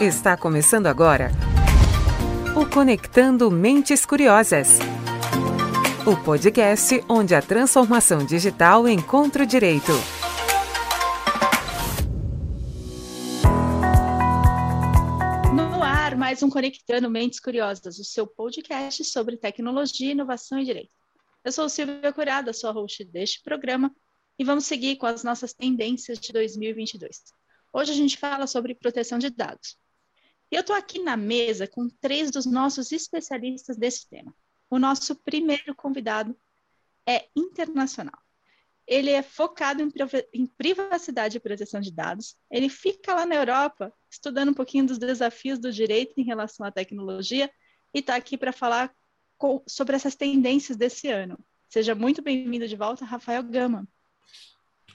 Está começando agora o Conectando Mentes Curiosas. O podcast onde a transformação digital encontra o direito. No ar, mais um Conectando Mentes Curiosas, o seu podcast sobre tecnologia, inovação e direito. Eu sou Silvia Curada, sua host deste programa, e vamos seguir com as nossas tendências de 2022. Hoje a gente fala sobre proteção de dados. E eu estou aqui na mesa com três dos nossos especialistas desse tema. O nosso primeiro convidado é internacional. Ele é focado em privacidade e proteção de dados. Ele fica lá na Europa estudando um pouquinho dos desafios do direito em relação à tecnologia e está aqui para falar sobre essas tendências desse ano. Seja muito bem-vindo de volta, Rafael Gama.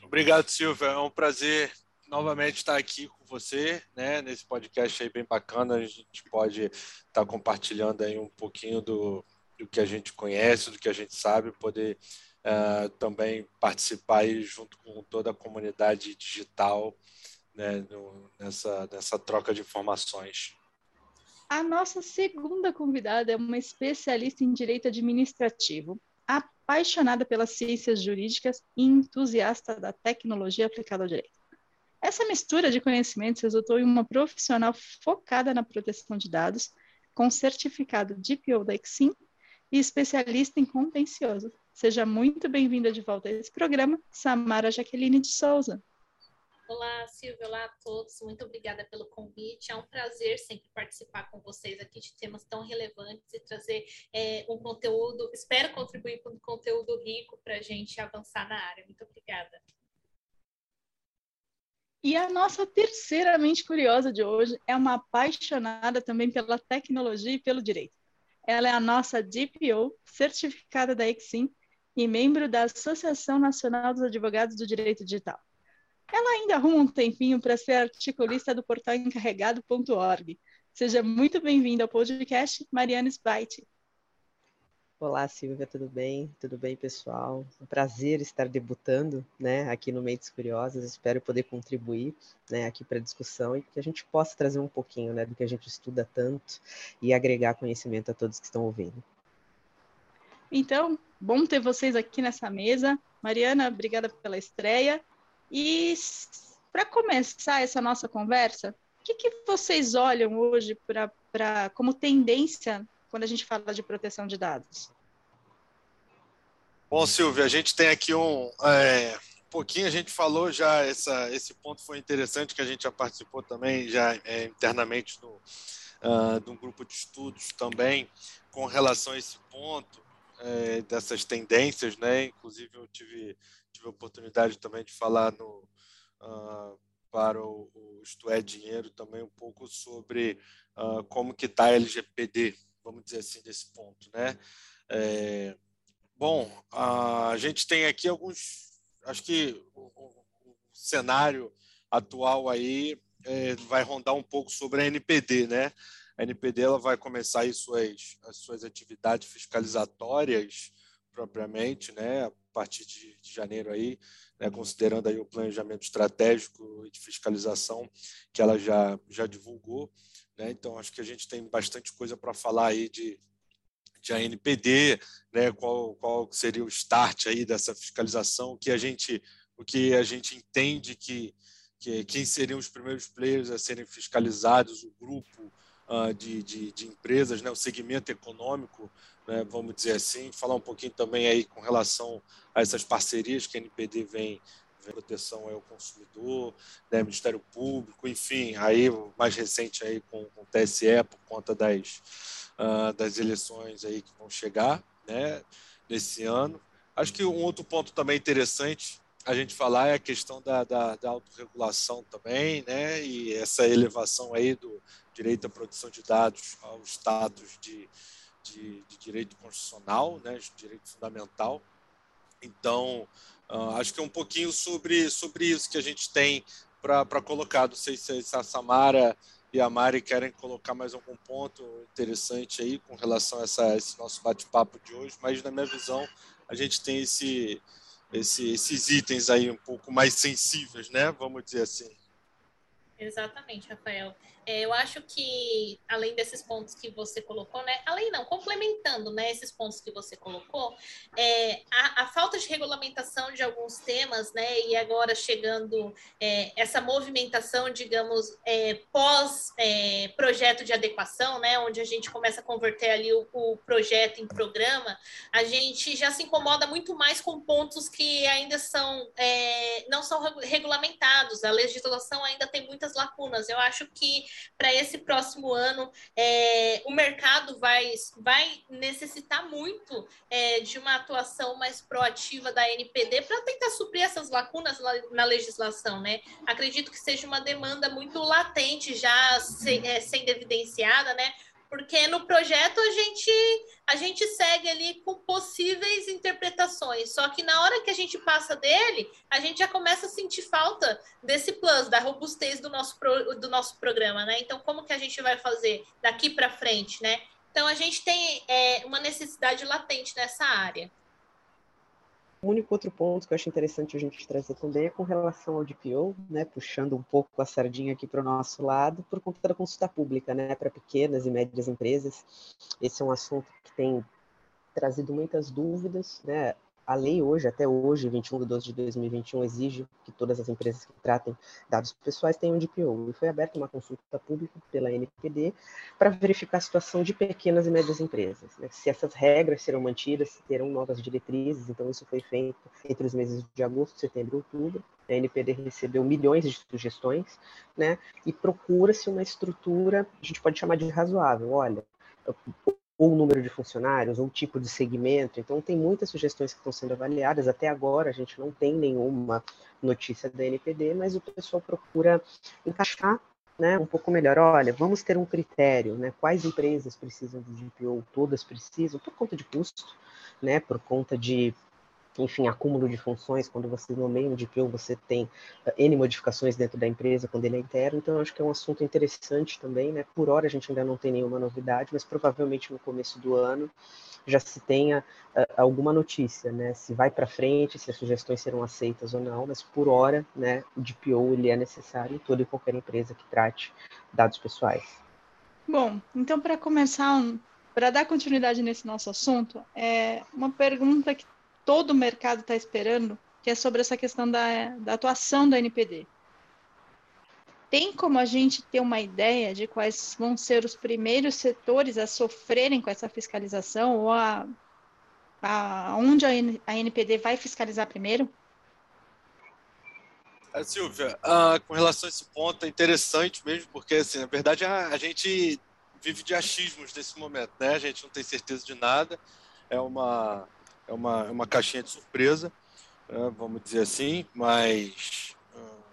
Obrigado, Silvia. É um prazer novamente estar aqui com você, né, nesse podcast aí bem bacana. A gente pode estar compartilhando aí um pouquinho do, do que a gente conhece, do que a gente sabe, poder uh, também participar aí junto com toda a comunidade digital né, no, nessa, nessa troca de informações. A nossa segunda convidada é uma especialista em direito administrativo, apaixonada pelas ciências jurídicas e entusiasta da tecnologia aplicada ao direito. Essa mistura de conhecimentos resultou em uma profissional focada na proteção de dados, com certificado DPO da Exim e especialista em contencioso. Seja muito bem-vinda de volta a esse programa, Samara Jaqueline de Souza. Olá, Silvia, olá a todos. Muito obrigada pelo convite. É um prazer sempre participar com vocês aqui de temas tão relevantes e trazer é, um conteúdo, espero contribuir com um conteúdo rico para a gente avançar na área. Muito obrigada. E a nossa terceira mente curiosa de hoje é uma apaixonada também pela tecnologia e pelo direito. Ela é a nossa DPO, certificada da Exim e membro da Associação Nacional dos Advogados do Direito Digital. Ela ainda arruma um tempinho para ser articulista do portal encarregado.org. Seja muito bem-vinda ao podcast Mariana Spite. Olá, Silvia, tudo bem? Tudo bem, pessoal? Um prazer estar debutando né, aqui no Mentes Curiosas. Espero poder contribuir né, aqui para a discussão e que a gente possa trazer um pouquinho né, do que a gente estuda tanto e agregar conhecimento a todos que estão ouvindo. Então, bom ter vocês aqui nessa mesa. Mariana, obrigada pela estreia. E para começar essa nossa conversa, o que, que vocês olham hoje para como tendência quando a gente fala de proteção de dados? Bom, Silvia, a gente tem aqui um, é, pouquinho, a gente falou já, essa, esse ponto foi interessante, que a gente já participou também, já é, internamente no, uh, de um grupo de estudos também, com relação a esse ponto, é, dessas tendências, né? Inclusive, eu tive, tive a oportunidade também de falar no, uh, para o, o Isto é Dinheiro também um pouco sobre uh, como que está a LGPD, vamos dizer assim, desse ponto, né? É, bom, a gente tem aqui alguns, acho que o, cenário atual aí é, vai rondar um pouco sobre a NPD, né? A NPD ela vai começar aí suas, as suas atividades fiscalizatórias propriamente, né? A partir de, de janeiro aí, né? considerando aí o planejamento estratégico e de fiscalização que ela já já divulgou. Né? Então, acho que a gente tem bastante coisa para falar aí de, de ANPD, né? qual, qual seria o start aí dessa fiscalização, que a gente, o que a gente entende que, que quem seriam os primeiros players a serem fiscalizados, o grupo uh, de, de, de, empresas, né? o segmento econômico, né? vamos dizer assim, falar um pouquinho também aí com relação a essas parcerias que a NPD vem, proteção ao consumidor, né, Ministério Público, enfim, aí mais recente aí com, com o TSE por conta das, uh, das eleições aí que vão chegar, né, nesse ano. Acho que um outro ponto também interessante a gente falar é a questão da, da, da autorregulação também, né, e essa elevação aí do direito à produção de dados ao status de, de, de direito constitucional, né, de direito fundamental. Então, Uh, acho que é um pouquinho sobre, sobre isso que a gente tem para colocar. Não sei se, a Samara e a Mari querem colocar mais algum ponto interessante aí com relação a essa, esse nosso bate-papo de hoje, mas na minha visão a gente tem esse, esse, esses itens aí um pouco mais sensíveis, né? Vamos dizer assim. Exatamente, Rafael. É, eu acho que, além desses pontos que você colocou, né? Além não, complementando né, esses pontos que você colocou, é, a, a, falta de regulamentação de alguns temas, né? E agora chegando é, essa movimentação, digamos, é, pós-projeto é, de adequação, né? Onde a gente começa a converter ali o, o projeto em programa, a gente já se incomoda muito mais com pontos que ainda são é, não são regulamentados. A legislação ainda tem muitas lacunas. Eu acho que para esse próximo ano é, o mercado vai, vai necessitar muito é, de uma atuação mais proativa da NPD para tentar suprir essas lacunas na legislação, né? Acredito que seja uma demanda muito latente já é, sendo evidenciada, né? Porque no projeto a gente a gente segue ali com possíveis interpretações, só que na hora que a gente passa dele, a gente já começa a sentir falta desse plus, da robustez do nosso, pro, do nosso programa, né? Então, como que a gente vai fazer daqui para frente, né? Então, a gente tem é, uma necessidade latente nessa área. O único outro ponto que eu acho interessante a gente trazer também é com relação ao DPO, né, puxando um pouco a sardinha aqui para o nosso lado, por conta da consulta pública, né, para pequenas e médias empresas. Esse é um assunto que tem trazido muitas dúvidas, né, a lei hoje, até hoje, 21 de 12 de 2021, exige que todas as empresas que tratem dados pessoais tenham DPO. E foi aberta uma consulta pública pela NPD para verificar a situação de pequenas e médias empresas. Né? Se essas regras serão mantidas, se terão novas diretrizes. Então, isso foi feito entre os meses de agosto, setembro e outubro. A NPD recebeu milhões de sugestões né? e procura-se uma estrutura, a gente pode chamar de razoável. Olha, ou número de funcionários, ou tipo de segmento. Então, tem muitas sugestões que estão sendo avaliadas. Até agora, a gente não tem nenhuma notícia da NPD, mas o pessoal procura encaixar né, um pouco melhor. Olha, vamos ter um critério, né? Quais empresas precisam de GPO? Todas precisam, por conta de custo, né? Por conta de enfim, acúmulo de funções, quando você nomeia um DPO, você tem eh, N modificações dentro da empresa quando ele é interno, então acho que é um assunto interessante também, né? Por hora a gente ainda não tem nenhuma novidade, mas provavelmente no começo do ano já se tenha uh, alguma notícia, né? Se vai para frente, se as sugestões serão aceitas ou não, mas por hora, né, o DPO ele é necessário em toda e qualquer empresa que trate dados pessoais. Bom, então para começar, para dar continuidade nesse nosso assunto, é uma pergunta que todo o mercado está esperando, que é sobre essa questão da, da atuação da NPD. Tem como a gente ter uma ideia de quais vão ser os primeiros setores a sofrerem com essa fiscalização ou a, a onde a, NPD vai fiscalizar primeiro? É, Silvia, uh, com relação a esse ponto, é interessante mesmo, porque, assim, na verdade, a, a gente vive de achismos nesse momento, né? A gente não tem certeza de nada, é uma, é uma, é uma caixinha de surpresa, né, vamos dizer assim, mas uh,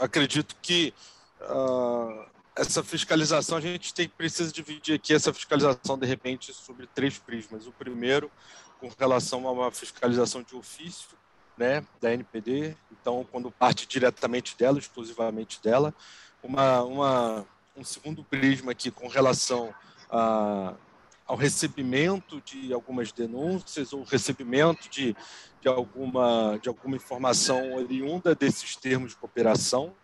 acredito que uh, essa fiscalização, a gente tem, precisa dividir aqui essa fiscalização, de repente, sobre três prismas. O primeiro, com relação a uma fiscalização de ofício, né, da NPD, então, quando parte diretamente dela, exclusivamente dela. Uma, uma, um segundo prisma aqui com relação a ao recebimento de algumas denúncias ou recebimento de, de, alguma, de alguma informação oriunda desses termos de cooperação,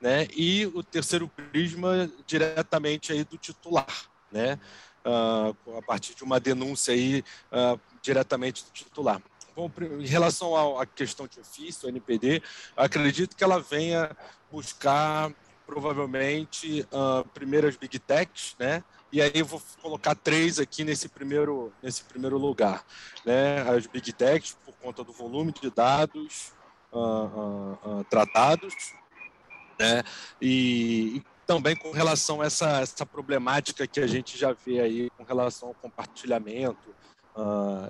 né? E o terceiro prisma diretamente aí do titular, né? Uh, a partir de uma denúncia aí uh, diretamente do titular. Bom, em relação à questão de ofício, NPD, acredito que ela venha buscar provavelmente uh, primeiras big techs, né? E aí eu vou colocar três aqui nesse primeiro, nesse primeiro lugar. Né? As Big Techs, por conta do volume de dados uh, uh, uh, tratados, né? e, e, também com relação a essa, essa problemática que a gente já vê aí com relação ao compartilhamento,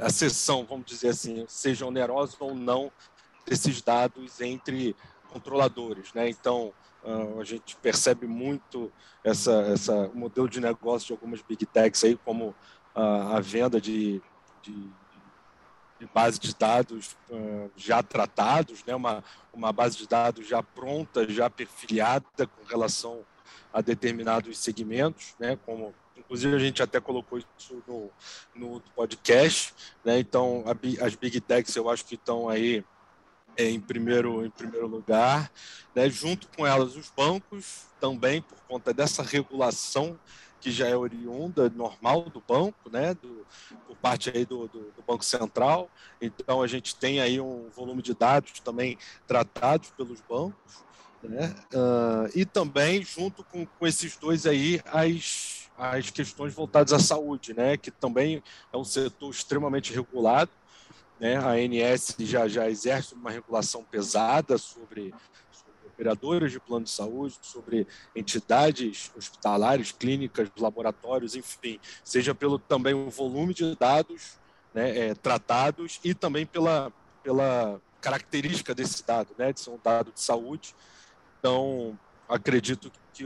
a sessão, vamos dizer assim, seja onerosa ou não, desses dados entre controladores. Né? Então, Uh, a gente percebe muito essa, essa modelo de negócio de algumas big techs aí, como a venda de, de, de, base de dados uh, já tratados, né? uma, uma base de dados já pronta, já perfiliada com relação a determinados segmentos, né? como inclusive a gente até colocou isso no, no podcast, né? então a, as big techs eu acho que estão aí em, primeiro, em primeiro lugar, né, junto com elas os bancos, também por conta dessa regulação que já é oriunda, normal do banco, né, do, por parte aí do, do, do, Banco Central. Então, a gente tem aí um volume de dados também tratados pelos bancos, né, uh, e também, junto com, com esses dois aí, as, as questões voltadas à saúde, né, que também é um setor extremamente regulado, né, a ANS já, já exerce uma regulação pesada sobre operadoras de plano de saúde, sobre entidades hospitalares, clínicas, laboratórios, enfim, seja pelo também o volume de dados né, é, tratados e também pela, pela característica desse dado, né, de ser um dado de saúde. Então, acredito que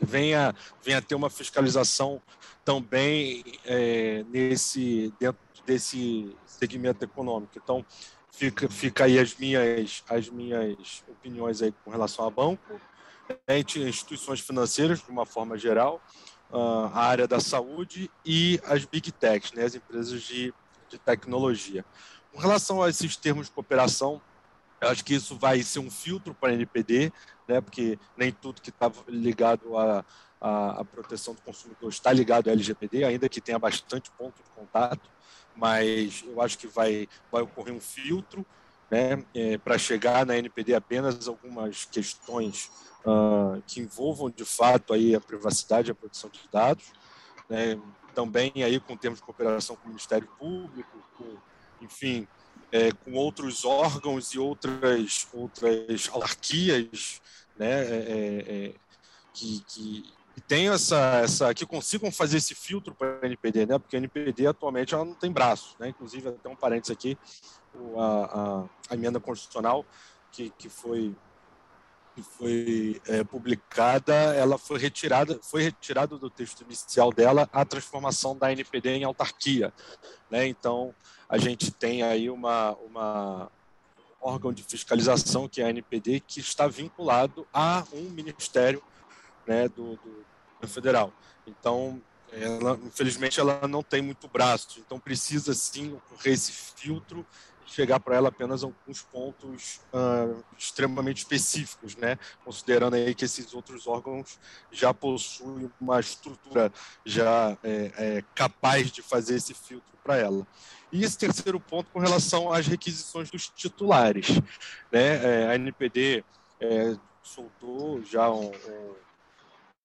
venha, venha ter uma fiscalização também é, nesse dentro desse segmento econômico. Então, fica, fica aí as minhas, as minhas opiniões aí com relação a banco, né, instituições financeiras, de uma forma geral, ah, a área da saúde e as big techs, né, as empresas de, de tecnologia. Com relação a esses termos de cooperação, eu acho que isso vai ser um filtro para a NPD, né, porque nem tudo que está ligado à, à, proteção do consumidor está ligado à LGPD, ainda que tenha bastante ponto de contato mas eu acho que vai, vai ocorrer um filtro né, é, para chegar na NPD apenas algumas questões uh, que envolvam de fato aí a privacidade e a proteção de dados, né, também aí com termos de cooperação com o Ministério Público, com, enfim, é, com outros órgãos e outras outras autarquias, né, é, é, é que, que que tenham essa, essa, que consigam fazer esse filtro para a NPD, né? Porque a NPD atualmente ela não tem braço, né? Inclusive até um parênteses aqui, a, a, a emenda constitucional que, que foi que foi é, publicada, ela foi retirada, foi retirada do texto inicial dela a transformação da NPD em autarquia, né? Então a gente tem aí uma, uma órgão de fiscalização que é a NPD que está vinculado a um ministério né, do, do, federal. Então, ela, infelizmente, ela não tem muito braço, então precisa sim ocorrer esse filtro e chegar para ela apenas alguns pontos uh, extremamente específicos, né? Considerando aí que esses outros órgãos já possuem uma estrutura já é, é, capaz de fazer esse filtro para ela. E esse terceiro ponto com relação às requisições dos titulares, né? É, a NPD é, soltou já um, um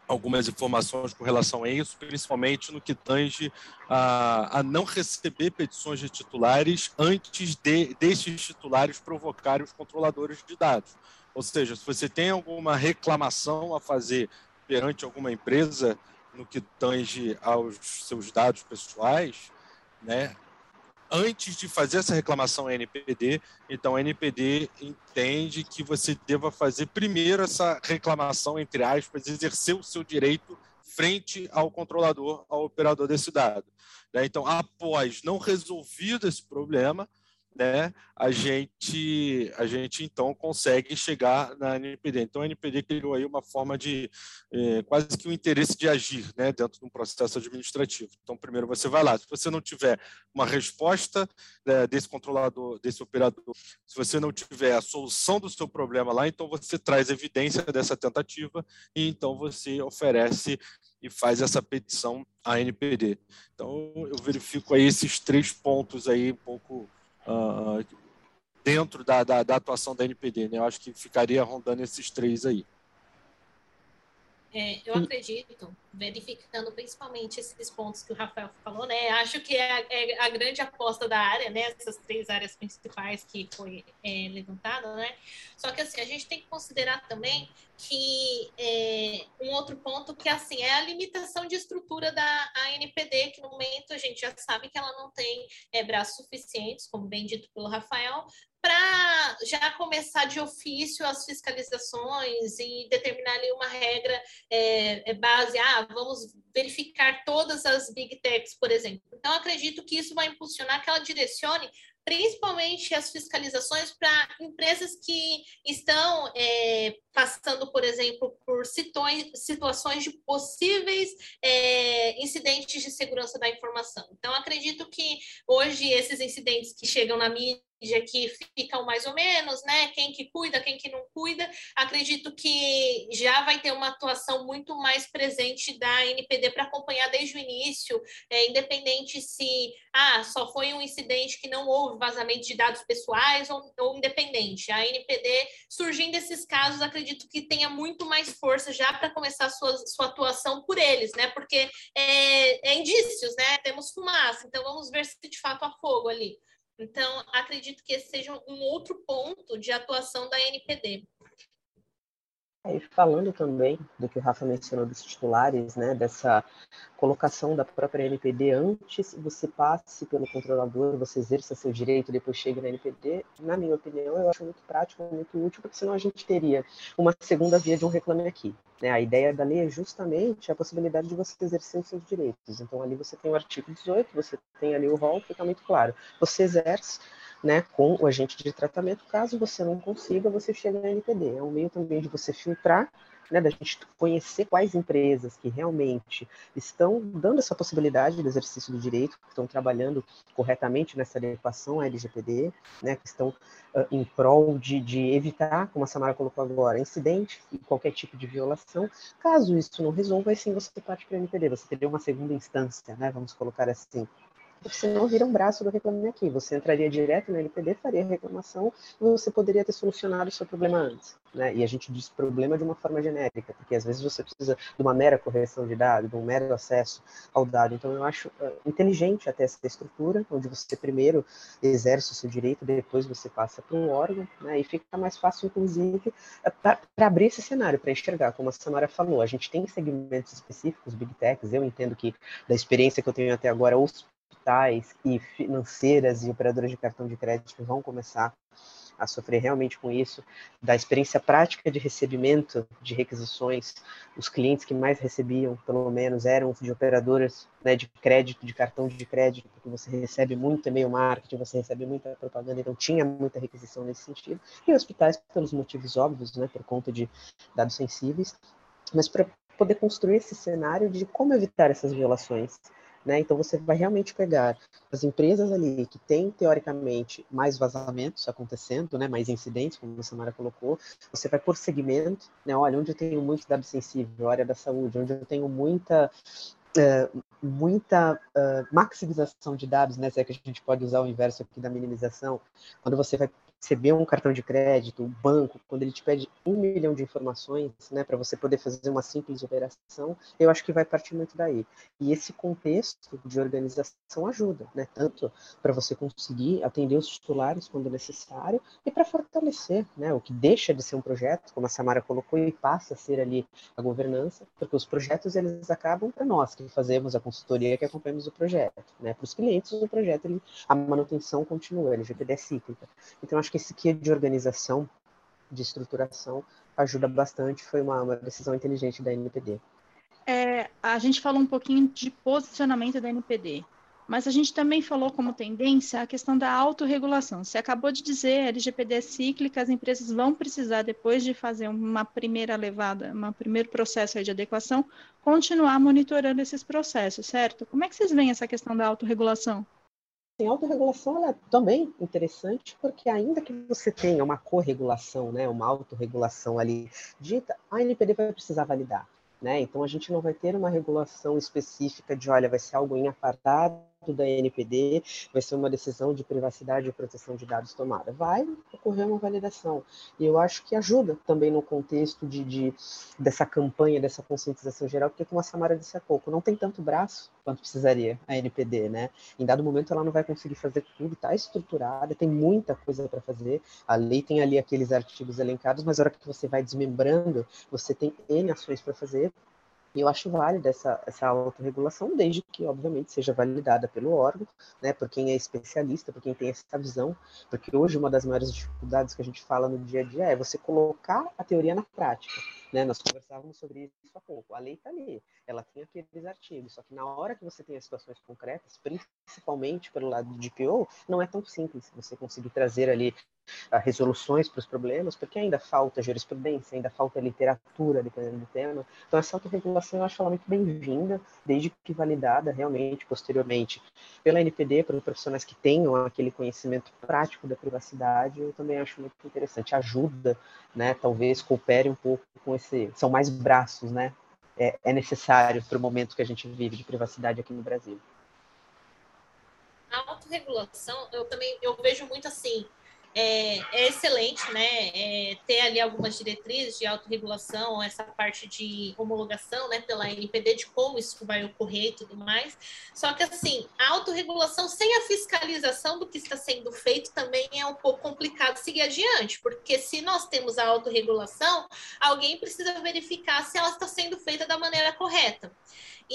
algumas informações com relação a isso, principalmente no que tange a, a não receber petições de titulares antes de destes titulares provocarem os controladores de dados. Ou seja, se você tem alguma reclamação a fazer perante alguma empresa no que tange aos seus dados pessoais, né, antes de fazer essa reclamação à NPD, então a NPD entende que você deva fazer primeiro essa reclamação, entre aspas, exercer o seu direito frente ao controlador, ao operador desse dado. Né? Então, após não resolvido esse problema, né, a gente a gente então consegue chegar na NPD. Então a NPD criou aí uma forma de é, quase que um interesse de agir, né, dentro de um processo administrativo. Então primeiro você vai lá, se você não tiver uma resposta né, desse controlador, desse operador, se você não tiver a solução do seu problema lá, então você traz evidência dessa tentativa e então você oferece e faz essa petição à NPD. Então eu verifico aí esses três pontos aí um pouco uh, dentro da, da, da, atuação da NPD. Né? Eu acho que ficaria rondando esses três aí. É, eu acredito, verificando principalmente esses pontos que o Rafael falou, né? Acho que é a, é a grande aposta da área, né? Essas três áreas principais que foi é, levantada, né? Só que assim, a gente tem que considerar também que é, um outro ponto que assim é a limitação de estrutura da ANPD, que no momento a gente já sabe que ela não tem é, braços suficientes, como bem dito pelo Rafael, para já começar de ofício as fiscalizações e determinar ali uma regra é, é, base, ah, vamos verificar todas as big techs, por exemplo. Então, acredito que isso vai impulsionar que ela direcione principalmente as fiscalizações para empresas que estão é, passando, por exemplo, por situações de possíveis é, incidentes de segurança da informação. Então, acredito que hoje esses incidentes que chegam na mídia que ficam mais ou menos, né? Quem que cuida, quem que não cuida. Acredito que já vai ter uma atuação muito mais presente da NPD para acompanhar desde o início, é, independente se ah, só foi um incidente que não houve vazamento de dados pessoais ou, ou independente. A NPD, surgindo esses casos, acredito que tenha muito mais força já para começar sua, sua atuação por eles, né? Porque é, é indícios, né? Temos fumaça, então vamos ver se de fato há fogo ali. Então, acredito que esse seja um outro ponto de atuação da NPD. E falando também do que o Rafa mencionou dos titulares, né, dessa colocação da própria NPD antes você passe pelo controlador, você exerça seu direito, depois chega na NPD, na minha opinião, eu acho muito prático, muito útil, porque senão a gente teria uma segunda via de um reclame aqui. Né? A ideia da lei é justamente a possibilidade de você exercer os seus direitos. Então, ali você tem o artigo 18, você tem ali o rol, fica muito claro. Você exerce né, com o agente de tratamento. Caso você não consiga, você chega na NPD. É um meio também de você filtrar, né, da gente conhecer quais empresas que realmente estão dando essa possibilidade do exercício do direito, que estão trabalhando corretamente nessa adequação à LGPD, né, que estão uh, em prol de, de evitar, como a Samara colocou agora, incidente e qualquer tipo de violação. Caso isso não resolva, aí sim você parte para a NPD, você teria uma segunda instância, né, vamos colocar assim você não vira um braço do Reclame Aqui. Você entraria direto no LPD, faria reclamação e você poderia ter solucionado o seu problema antes. Né? E a gente diz problema de uma forma genérica, porque às vezes você precisa de uma mera correção de dado, de um mero acesso ao dado. Então, eu acho uh, inteligente até essa estrutura, onde você primeiro exerce o seu direito, depois você passa para um órgão, né? e fica mais fácil, inclusive, uh, para abrir esse cenário, para enxergar, como a Samara falou. A gente tem segmentos específicos, Big Techs, eu entendo que, da experiência que eu tenho até agora, os digitais e financeiras e operadoras de cartão de crédito vão começar a sofrer realmente com isso, da experiência prática de recebimento de requisições, os clientes que mais recebiam, pelo menos, eram de operadoras né, de crédito, de cartão de crédito, porque você recebe muito e-mail marketing, você recebe muita propaganda, então tinha muita requisição nesse sentido, e hospitais, pelos motivos óbvios, né, por conta de dados sensíveis, mas para poder construir esse cenário de como evitar essas violações, né? Então você vai realmente pegar as empresas ali que têm teoricamente mais vazamentos acontecendo, né? mais incidentes, como a Samara colocou, você vai por segmento, né? olha, onde eu tenho muito dado sensível, área da saúde, onde eu tenho muita Uh, muita uh, maximização de dados, né? Se é que a gente pode usar o inverso aqui da minimização, quando você vai receber um cartão de crédito, o banco, quando ele te pede um milhão de informações, né, para você poder fazer uma simples operação, eu acho que vai partir muito daí. E esse contexto de organização ajuda, né, tanto para você conseguir atender os titulares quando necessário e para fortalecer, né, o que deixa de ser um projeto, como a Samara colocou, e passa a ser ali a governança, porque os projetos eles acabam para nós que fazemos a consultoria, que acompanhamos o projeto, né, para os clientes o projeto ele, a manutenção continua, LGPD é cíclica. Então acho que esse kit de organização, de estruturação, ajuda bastante. Foi uma, uma decisão inteligente da NPD. É, a gente falou um pouquinho de posicionamento da NPD, mas a gente também falou como tendência a questão da autorregulação. Você acabou de dizer, LGPD é cíclica, as empresas vão precisar, depois de fazer uma primeira levada, um primeiro processo de adequação, continuar monitorando esses processos, certo? Como é que vocês veem essa questão da autorregulação? Assim, a autorregulação é também interessante, porque ainda que você tenha uma corregulação, né, uma autorregulação ali dita, a NPD vai precisar validar. Né? Então, a gente não vai ter uma regulação específica de, olha, vai ser algo em apartado da NPD, vai ser uma decisão de privacidade e proteção de dados tomada. Vai ocorrer uma validação. E eu acho que ajuda também no contexto de, de dessa campanha, dessa conscientização geral, porque, como a Samara disse há pouco, não tem tanto braço quanto precisaria a NPD, né? Em dado momento ela não vai conseguir fazer tudo, está estruturada, tem muita coisa para fazer. A lei tem ali aqueles artigos elencados, mas na hora que você vai desmembrando, você tem N ações para fazer, e eu acho válida essa, essa autorregulação, desde que, obviamente, seja validada pelo órgão, né, por quem é especialista, por quem tem essa visão, porque hoje uma das maiores dificuldades que a gente fala no dia a dia é você colocar a teoria na prática. Né? Nós conversávamos sobre isso há pouco. A lei está ali, ela tem aqueles artigos, só que na hora que você tem as situações concretas, principalmente pelo lado do DPO, não é tão simples você conseguir trazer ali resoluções para os problemas, porque ainda falta jurisprudência, ainda falta literatura, dependendo do tema. Então, essa autorregulação eu acho ela muito bem-vinda, desde que validada realmente, posteriormente, pela NPD, para os profissionais que tenham aquele conhecimento prático da privacidade, eu também acho muito interessante. Ajuda, né, talvez coopere um pouco com esse. São mais braços, né? É, é necessário para o momento que a gente vive de privacidade aqui no Brasil. A autorregulação, eu também eu vejo muito assim, é, é, excelente, né? É, ter ali algumas diretrizes de autorregulação, essa parte de homologação, né, pela NPD, de como isso vai ocorrer e tudo mais. Só que, assim, a autorregulação sem a fiscalização do que está sendo feito também é um pouco complicado seguir adiante, porque se nós temos a autorregulação, alguém precisa verificar se ela está sendo feita da maneira correta.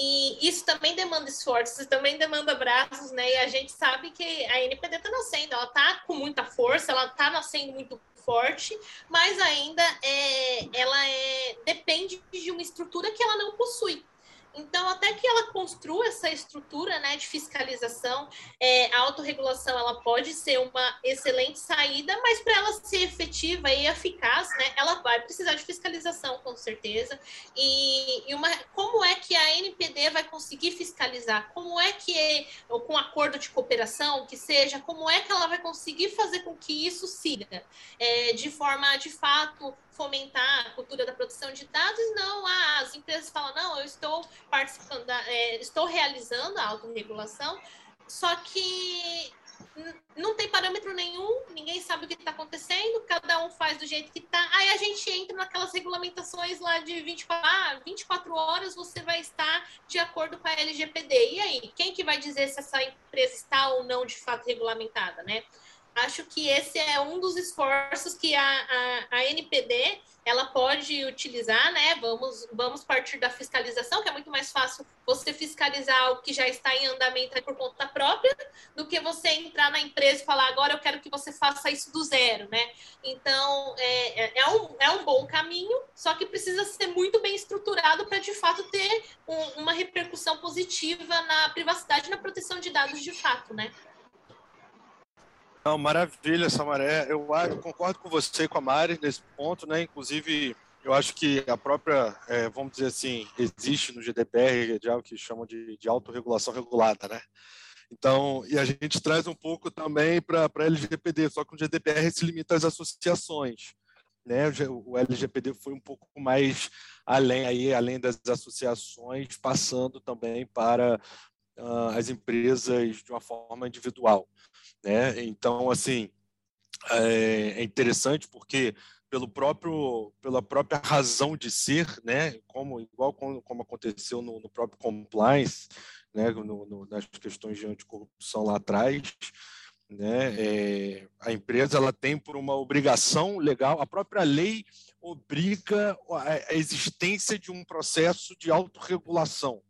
E isso também demanda esforços, também demanda braços, né? E a gente sabe que a NPD está nascendo, ela está com muita força, ela está nascendo muito forte, mas ainda é, ela é, depende de uma estrutura que ela não possui. Então, até que ela construa essa estrutura né, de fiscalização, é, a autorregulação ela pode ser uma excelente saída, mas para ela ser efetiva e eficaz, né, ela vai precisar de fiscalização, com certeza. E, e uma, como é que a NPD vai conseguir fiscalizar? Como é que, ou com acordo de cooperação, que seja, como é que ela vai conseguir fazer com que isso siga é, de forma, de fato, fomentar a cultura da produção de dados, não. Ah, as empresas falam, não, eu estou participando, da, é, estou realizando a autorregulação, só que não tem parâmetro nenhum, ninguém sabe o que está acontecendo, cada um faz do jeito que está. Aí a gente entra naquelas regulamentações lá de 24, ah, 24 horas você vai estar de acordo com a LGPD. E aí, quem que vai dizer se essa empresa está ou não de fato regulamentada, né? Acho que esse é um dos esforços que a, a, a, NPD ela pode utilizar, né? Vamos, vamos partir da fiscalização, que é muito mais fácil você fiscalizar o que já está em andamento por conta própria, do que você entrar na empresa e falar, agora eu quero que você faça isso do zero, né? Então, é, é, é um, é um bom caminho, só que precisa ser muito bem estruturado para, de fato, ter um, uma repercussão positiva na privacidade e na proteção de dados de fato, né? Não, maravilha, Samaré. Eu, eu, concordo com você e com a Mari nesse ponto, né? Inclusive, eu acho que a própria, é, vamos dizer assim, existe no GDPR de algo que chamam de, de autorregulação regulada, né? Então, e a gente traz um pouco também para a LGPD, só que o GDPR se limita às associações. Né? O LGPD foi um pouco mais além, aí, além das associações, passando também para uh, as empresas de uma forma individual. Né? Então, assim, é, é interessante porque pelo próprio pela própria razão de ser, né, como igual como, como aconteceu no, no, próprio compliance, né, no, no, nas questões de anticorrupção lá atrás, né, é, a empresa ela tem por uma obrigação legal, a própria lei obriga a, existência de um processo de autorregulação,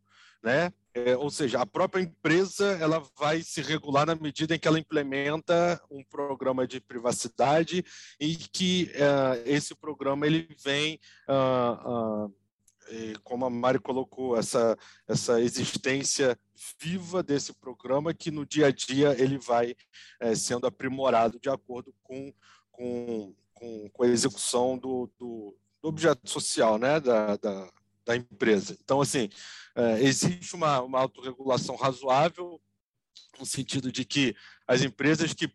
né, é, ou seja, a própria empresa ela vai se regular na medida em que ela implementa um programa de privacidade e que uh, esse programa ele vem, uh, uh, como a Mari colocou, essa, essa existência viva desse programa que no dia a dia ele vai eh, sendo aprimorado de acordo com, com, com, com a execução do, do, do objeto social né, da, da, da empresa. Então, assim, é, existe uma, uma autorregulação razoável, no sentido de que as empresas que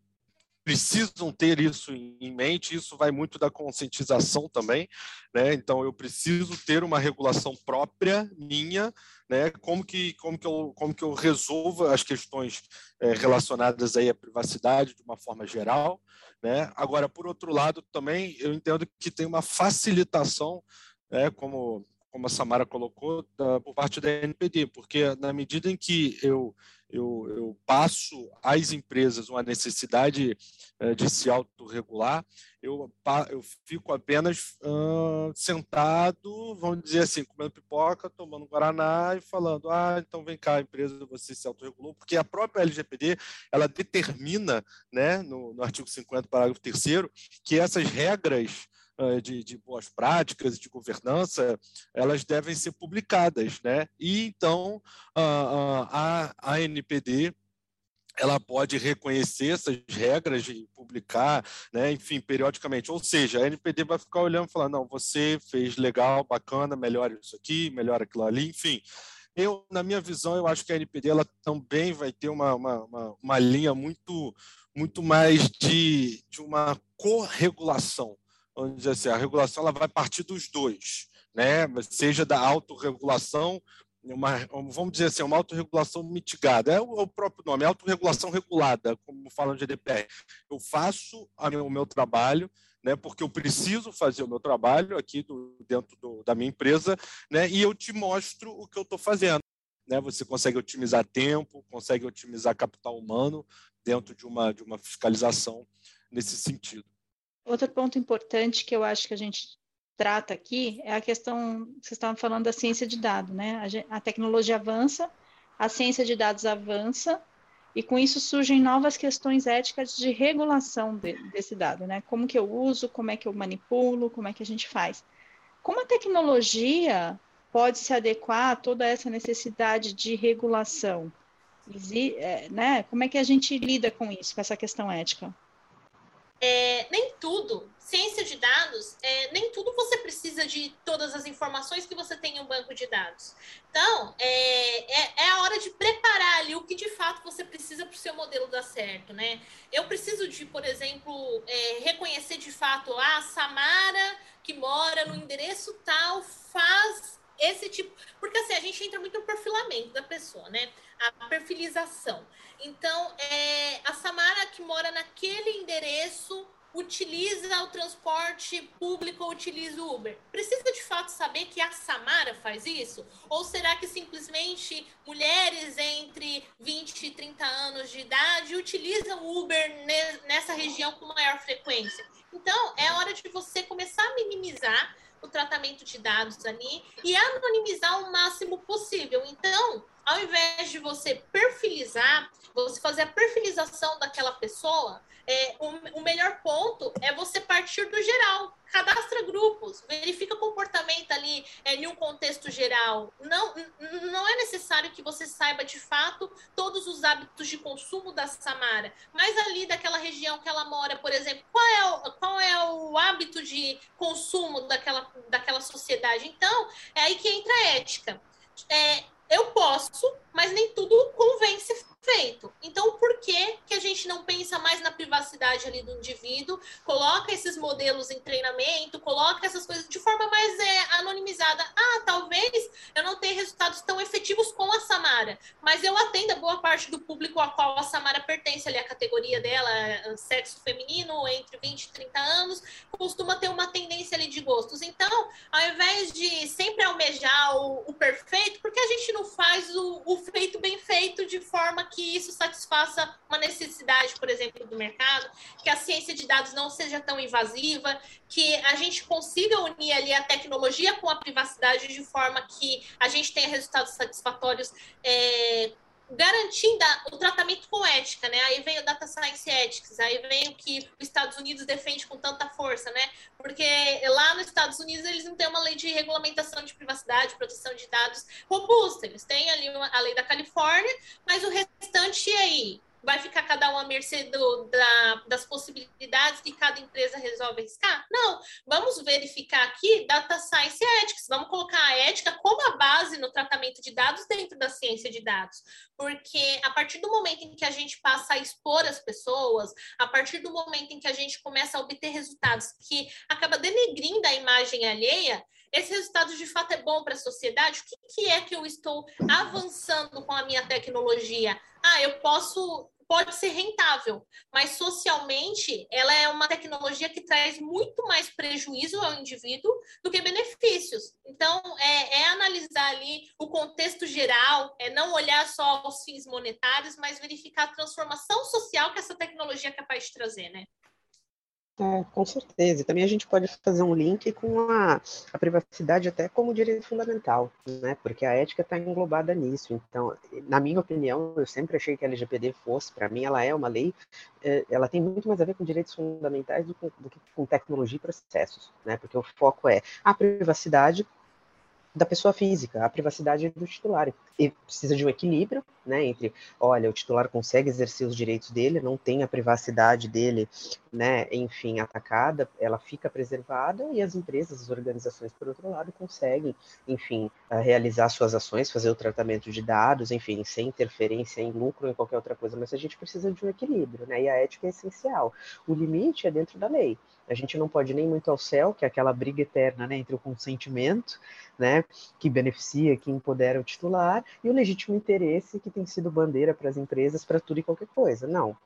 precisam ter isso em mente, isso vai muito da conscientização também, né? Então eu preciso ter uma regulação própria minha, né? Como que como que eu como que eu resolva as questões é, relacionadas aí à privacidade de uma forma geral, né? Agora por outro lado também eu entendo que tem uma facilitação, né? Como como a Samara colocou, da, por parte da NPD, porque na medida em que eu, eu, eu passo às empresas uma necessidade uh, de se autorregular, eu, eu fico apenas uh, sentado, vamos dizer assim, comendo pipoca, tomando Guaraná e falando, ah, então vem cá, empresa, você se autorregulou, porque a própria LGPD, ela determina, né, no, no artigo 50, parágrafo 3 que essas regras de, de, boas práticas de governança, elas devem ser publicadas, né? E então a, a, a NPD ela pode reconhecer essas regras e publicar, né, enfim, periodicamente. Ou seja, a NPD vai ficar olhando e falar, não, você fez legal, bacana, melhora isso aqui, melhora aquilo ali, enfim. Eu, na minha visão, eu acho que a NPD ela também vai ter uma, uma, uma, uma linha muito, muito mais de, de uma corregulação. Vamos dizer assim, a regulação ela vai partir dos dois, né? seja da autorregulação uma, vamos dizer assim, uma autorregulação mitigada. É o, é o próprio nome, é autorregulação regulada, como fala no GDPR. Eu faço o meu trabalho, né, porque eu preciso fazer o meu trabalho aqui do, dentro do, da minha empresa, né, e eu te mostro o que eu estou fazendo. Né? Você consegue otimizar tempo, consegue otimizar capital humano dentro de uma, de uma fiscalização nesse sentido. Outro ponto importante que eu acho que a gente trata aqui é a questão, vocês estavam falando da ciência de dados, né? A, a tecnologia avança, a ciência de dados avança, e com isso surgem novas questões éticas de regulação de, desse dado, né? Como que eu uso, como é que eu manipulo, como é que a gente faz. Como a tecnologia pode se adequar a toda essa necessidade de regulação? É, né? Como é que a gente lida com isso, com essa questão ética? É, nem tudo, ciência de dados, é, nem tudo você precisa de todas as informações que você tem em um banco de dados. Então, é, é, é a hora de preparar ali o que de fato você precisa para o seu modelo dar certo, né? Eu preciso de, por exemplo, é, reconhecer de fato ah, a Samara que mora no endereço tal faz esse tipo. Porque assim, a gente entra muito no perfilamento da pessoa, né? A perfilização. Então, é, a Samara que mora naquele endereço utiliza o transporte público ou utiliza o Uber. Precisa de fato saber que a Samara faz isso? Ou será que simplesmente mulheres entre 20 e 30 anos de idade utilizam o Uber nessa região com maior frequência? Então, é hora de você começar a minimizar o tratamento de dados ali e anonimizar o máximo possível. Então, ao invés de você perfilizar, você fazer a perfilização daquela pessoa, é, o, o, melhor ponto é você partir do geral. Cadastra grupos, verifica comportamento ali é, em um contexto geral. Não, não é necessário que você saiba de fato todos os hábitos de consumo da Samara, mas ali daquela região que ela mora, por exemplo, qual é o hábito de consumo daquela, daquela sociedade? Então, é aí que entra a ética. É, eu posso, mas nem tudo convém ser feito. Então, por que, que a gente não pensa mais na privacidade ali do indivíduo, coloca esses modelos em treinamento, coloca essas coisas de forma mais é, anonimizada? Ah, talvez eu não tenha resultados tão efetivos com a Samara, mas eu atendo a boa parte do público a qual a Samara pertence ali, a categoria dela, sexo feminino, entre 20 e 30 anos, costuma ter uma tendência ali de gostos. Então, ao invés de sempre almejar o, o perfeito, porque a gente não faz o, o feito bem feito de forma que isso satisfaça uma necessidade, por exemplo, do mercado, que a ciência de dados não seja tão invasiva, que a gente consiga unir ali a tecnologia com a privacidade de forma que a gente tenha resultados satisfatórios é, garantindo o tratamento com ética, né? Aí vem o Data Science Ethics, aí vem o que os Estados Unidos defende com tanta força, né? Porque lá nos Estados Unidos eles não têm uma lei de regulamentação de privacidade, proteção de dados robusta. Eles têm ali a lei da Califórnia, mas o restante aí vai ficar cada um à mercê do, da, das possibilidades que cada empresa resolve arriscar? Não, vamos verificar aqui data science ethics, vamos colocar a ética como a base no tratamento de dados dentro da ciência de dados, porque a partir do momento em que a gente passa a expor as pessoas, a partir do momento em que a gente começa a obter resultados que acaba denegrindo a imagem alheia, esse resultado de fato é bom para a sociedade? O que, que é que eu estou avançando com a minha tecnologia? Ah, eu posso pode ser rentável, mas socialmente ela é uma tecnologia que traz muito mais prejuízo ao indivíduo do que benefícios. Então, é, é analisar ali o contexto geral, é não olhar só os fins monetários, mas verificar a transformação social que essa tecnologia é capaz de trazer, né? É, com certeza. E também a gente pode fazer um link com a, a privacidade até como direito fundamental, né? Porque a ética está englobada nisso. Então, na minha opinião, eu sempre achei que a LGPD fosse, para mim, ela é uma lei, é, ela tem muito mais a ver com direitos fundamentais do, do que com tecnologia e processos, né? Porque o foco é a privacidade da pessoa física, a privacidade do titular. E precisa de um equilíbrio, né, entre, olha, o titular consegue exercer os direitos dele, não tem a privacidade dele, né, enfim, atacada, ela fica preservada e as empresas, as organizações, por outro lado, conseguem, enfim, realizar suas ações, fazer o tratamento de dados, enfim, sem interferência em lucro em qualquer outra coisa, mas a gente precisa de um equilíbrio, né, e a ética é essencial. O limite é dentro da lei. A gente não pode nem muito ao céu, que é aquela briga eterna né, entre o consentimento, né, que beneficia, que empodera o titular, e o legítimo interesse, que tem sido bandeira para as empresas para tudo e qualquer coisa. Não.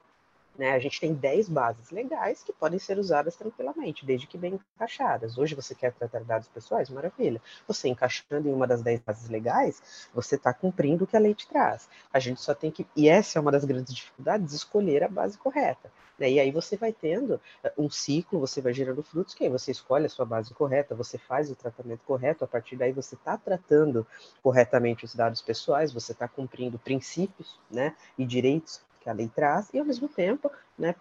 Né, a gente tem 10 bases legais que podem ser usadas tranquilamente, desde que bem encaixadas. Hoje você quer tratar dados pessoais? Maravilha. Você encaixando em uma das 10 bases legais, você está cumprindo o que a lei te traz. A gente só tem que, e essa é uma das grandes dificuldades, escolher a base correta. Né? E aí você vai tendo eh, um ciclo, você vai gerando frutos, que aí você escolhe a sua base correta, você faz o tratamento correto, a partir daí você está tratando corretamente os dados pessoais, você está cumprindo princípios né, e direitos que a lei traz, e ao mesmo tempo, né,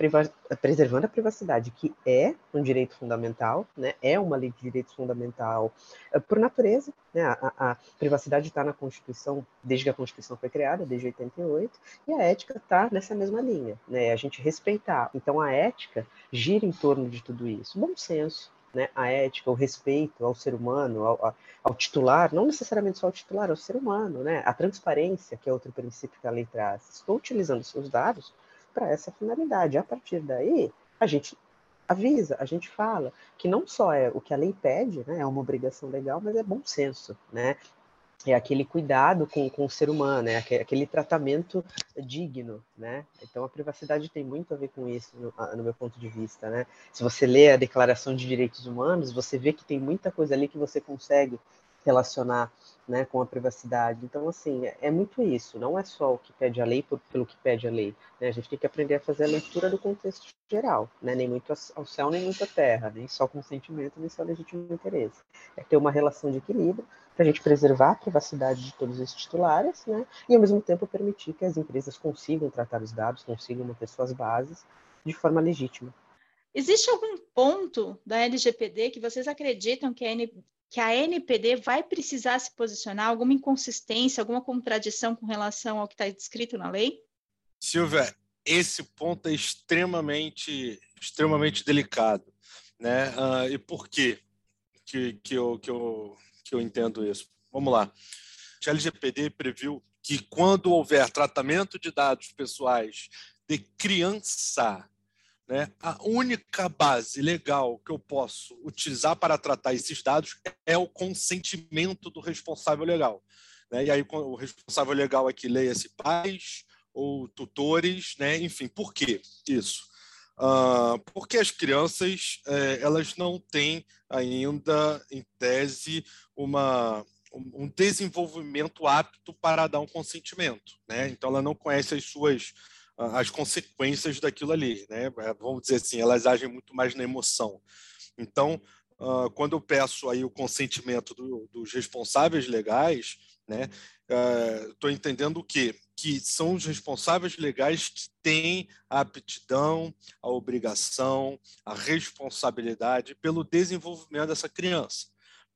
preservando a privacidade, que é um direito fundamental, né, é uma lei de direitos fundamental uh, por natureza, né, a, a privacidade está na Constituição desde que a Constituição foi criada, desde 88, e a ética está nessa mesma linha, né, a gente respeitar. Então a ética gira em torno de tudo isso, bom senso, né, a ética, o respeito ao ser humano, ao, ao, titular, não necessariamente só ao titular, ao ser humano, né, a transparência, que é outro princípio que a lei traz. Estou utilizando seus dados para essa finalidade. A partir daí, a gente avisa, a gente fala que não só é o que a lei pede, né, é uma obrigação legal, mas é bom senso, né? É aquele cuidado com, com o ser humano, é aquele tratamento digno, né? Então a privacidade tem muito a ver com isso, no, no, meu ponto de vista, né? Se você lê a Declaração de Direitos Humanos, você vê que tem muita coisa ali que você consegue relacionar né, com a privacidade. Então, assim, é, é, muito isso, não é só o que pede a lei por, pelo que pede a lei. Né? A gente tem que aprender a fazer a leitura do contexto geral, né? nem muito ao céu, nem muito à terra, nem só consentimento, nem só legítimo interesse. É ter uma relação de equilíbrio para a gente preservar a privacidade de todos os titulares, né? e ao mesmo tempo permitir que as empresas consigam tratar os dados, consigam manter suas bases de forma legítima. Existe algum ponto da LGPD que vocês acreditam que a que a NPD vai precisar se posicionar, alguma inconsistência, alguma contradição com relação ao que está escrito na lei? Silvia, esse ponto é extremamente, extremamente delicado. Né? Uh, e por quê que, que, eu, que, eu, que eu entendo isso? Vamos lá. A LGPD previu que quando houver tratamento de dados pessoais de criança né? A única base legal que eu posso utilizar para tratar esses dados é o consentimento do responsável legal. Né? E aí o responsável legal aqui leia-se pais ou tutores, né? enfim, por que isso? Uh, porque as crianças eh, elas não têm ainda, em tese, uma, um desenvolvimento apto para dar um consentimento. Né? Então, ela não conhece as suas as consequências daquilo ali, né? É, vamos dizer assim, elas agem muito mais na emoção. Então, uh, quando eu peço aí o consentimento do, dos responsáveis legais, né? Estou uh, entendendo o quê? Que são os responsáveis legais que têm a aptidão, a obrigação, a responsabilidade pelo desenvolvimento dessa criança.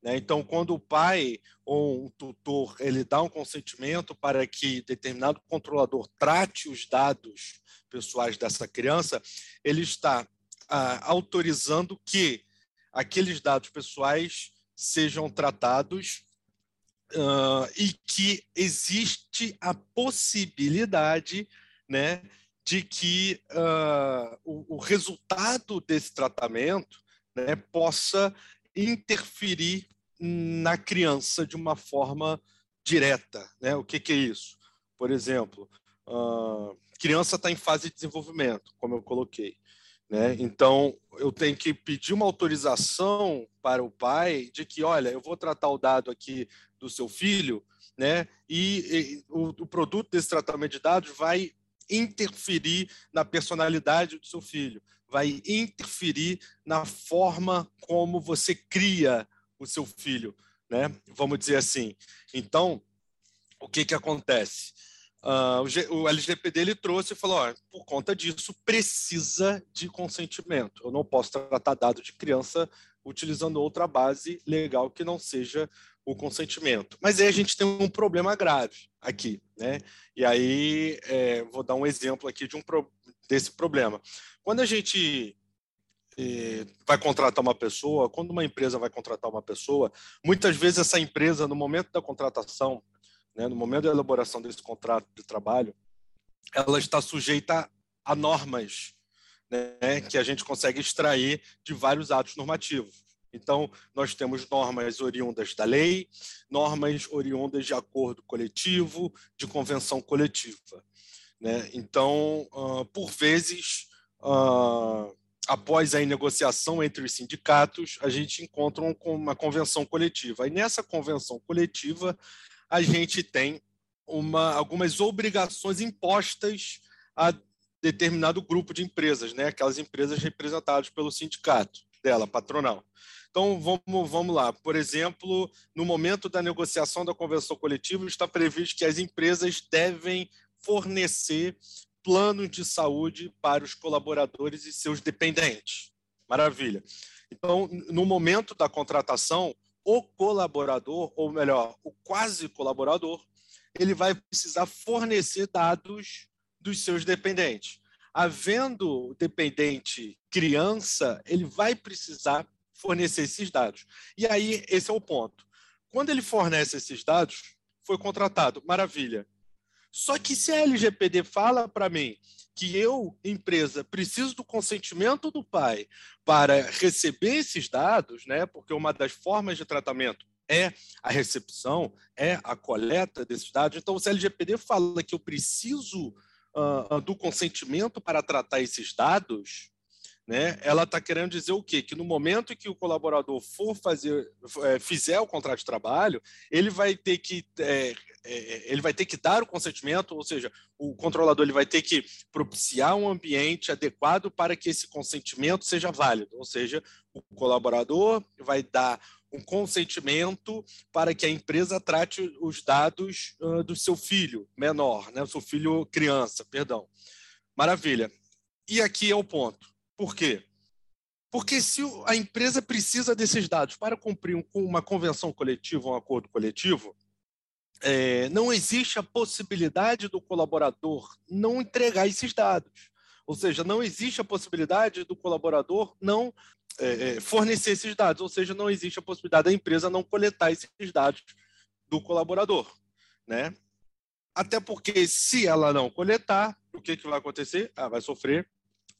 Né? Então, quando o pai ou um tutor ele dá um consentimento para que determinado controlador trate os dados pessoais dessa criança, ele está ah, autorizando que aqueles dados pessoais sejam tratados uh, e que existe a possibilidade né, de que uh, o, o, resultado desse tratamento né, possa interferir na criança de uma forma direta. Né? O que, que é isso? Por exemplo, a criança está em fase de desenvolvimento, como eu coloquei. Né? Então, eu tenho que pedir uma autorização para o pai de que, olha, eu vou tratar o dado aqui do seu filho, né? E, e o, o, produto desse tratamento de dados vai interferir na personalidade do seu filho, vai interferir na forma como você cria o seu filho, né? Vamos dizer assim. Então, o que que acontece? Uh, o, LGPD ele trouxe e falou: ó, por conta disso precisa de consentimento. Eu não posso tratar dado de criança utilizando outra base legal que não seja o consentimento. Mas aí a gente tem um problema grave aqui, né? E aí é, vou dar um exemplo aqui de um desse problema. Quando a gente é, vai contratar uma pessoa, quando uma empresa vai contratar uma pessoa, muitas vezes essa empresa, no momento da contratação, né, no momento da elaboração desse contrato de trabalho, ela está sujeita a normas né, que a gente consegue extrair de vários atos normativos. Então, nós temos normas oriundas da lei, normas oriundas de acordo coletivo, de convenção coletiva. Né? Então, uh, por vezes, uh, após a negociação entre os sindicatos, a gente encontra uma convenção coletiva. E nessa convenção coletiva, a gente tem uma, algumas obrigações impostas a determinado grupo de empresas, né? aquelas empresas representadas pelo sindicato dela, patronal. Então, vamos, vamos lá. Por exemplo, no momento da negociação da convenção coletiva, está previsto que as empresas devem fornecer planos de saúde para os colaboradores e seus dependentes. Maravilha. Então, no momento da contratação, o colaborador, ou melhor, o quase colaborador, ele vai precisar fornecer dados dos seus dependentes. Havendo dependente criança, ele vai precisar fornecer esses dados. E aí, esse é o ponto. Quando ele fornece esses dados, foi contratado, maravilha. Só que se a LGPD fala para mim que eu, empresa, preciso do consentimento do pai para receber esses dados, né? Porque uma das formas de tratamento é a recepção, é a coleta desses dados. Então, se a LGPD fala que eu preciso uh, do consentimento para tratar esses dados, né, ela está querendo dizer o quê? Que no momento que o colaborador for fazer, é, fizer o contrato de trabalho, ele vai ter que é, é, ele vai ter que dar o consentimento, ou seja, o controlador ele vai ter que propiciar um ambiente adequado para que esse consentimento seja válido, ou seja, o colaborador vai dar um consentimento para que a empresa trate os dados uh, do seu filho menor, né, o seu filho criança, perdão. Maravilha. E aqui é o ponto por quê? Porque se a empresa precisa desses dados para cumprir uma convenção coletiva, um acordo coletivo, é, não existe a possibilidade do colaborador não entregar esses dados. Ou seja, não existe a possibilidade do colaborador não é, é fornecer esses dados. Ou seja, não existe a possibilidade da empresa não coletar esses dados do colaborador. Né? Até porque, se ela não coletar, o que, que vai acontecer? Ah, vai sofrer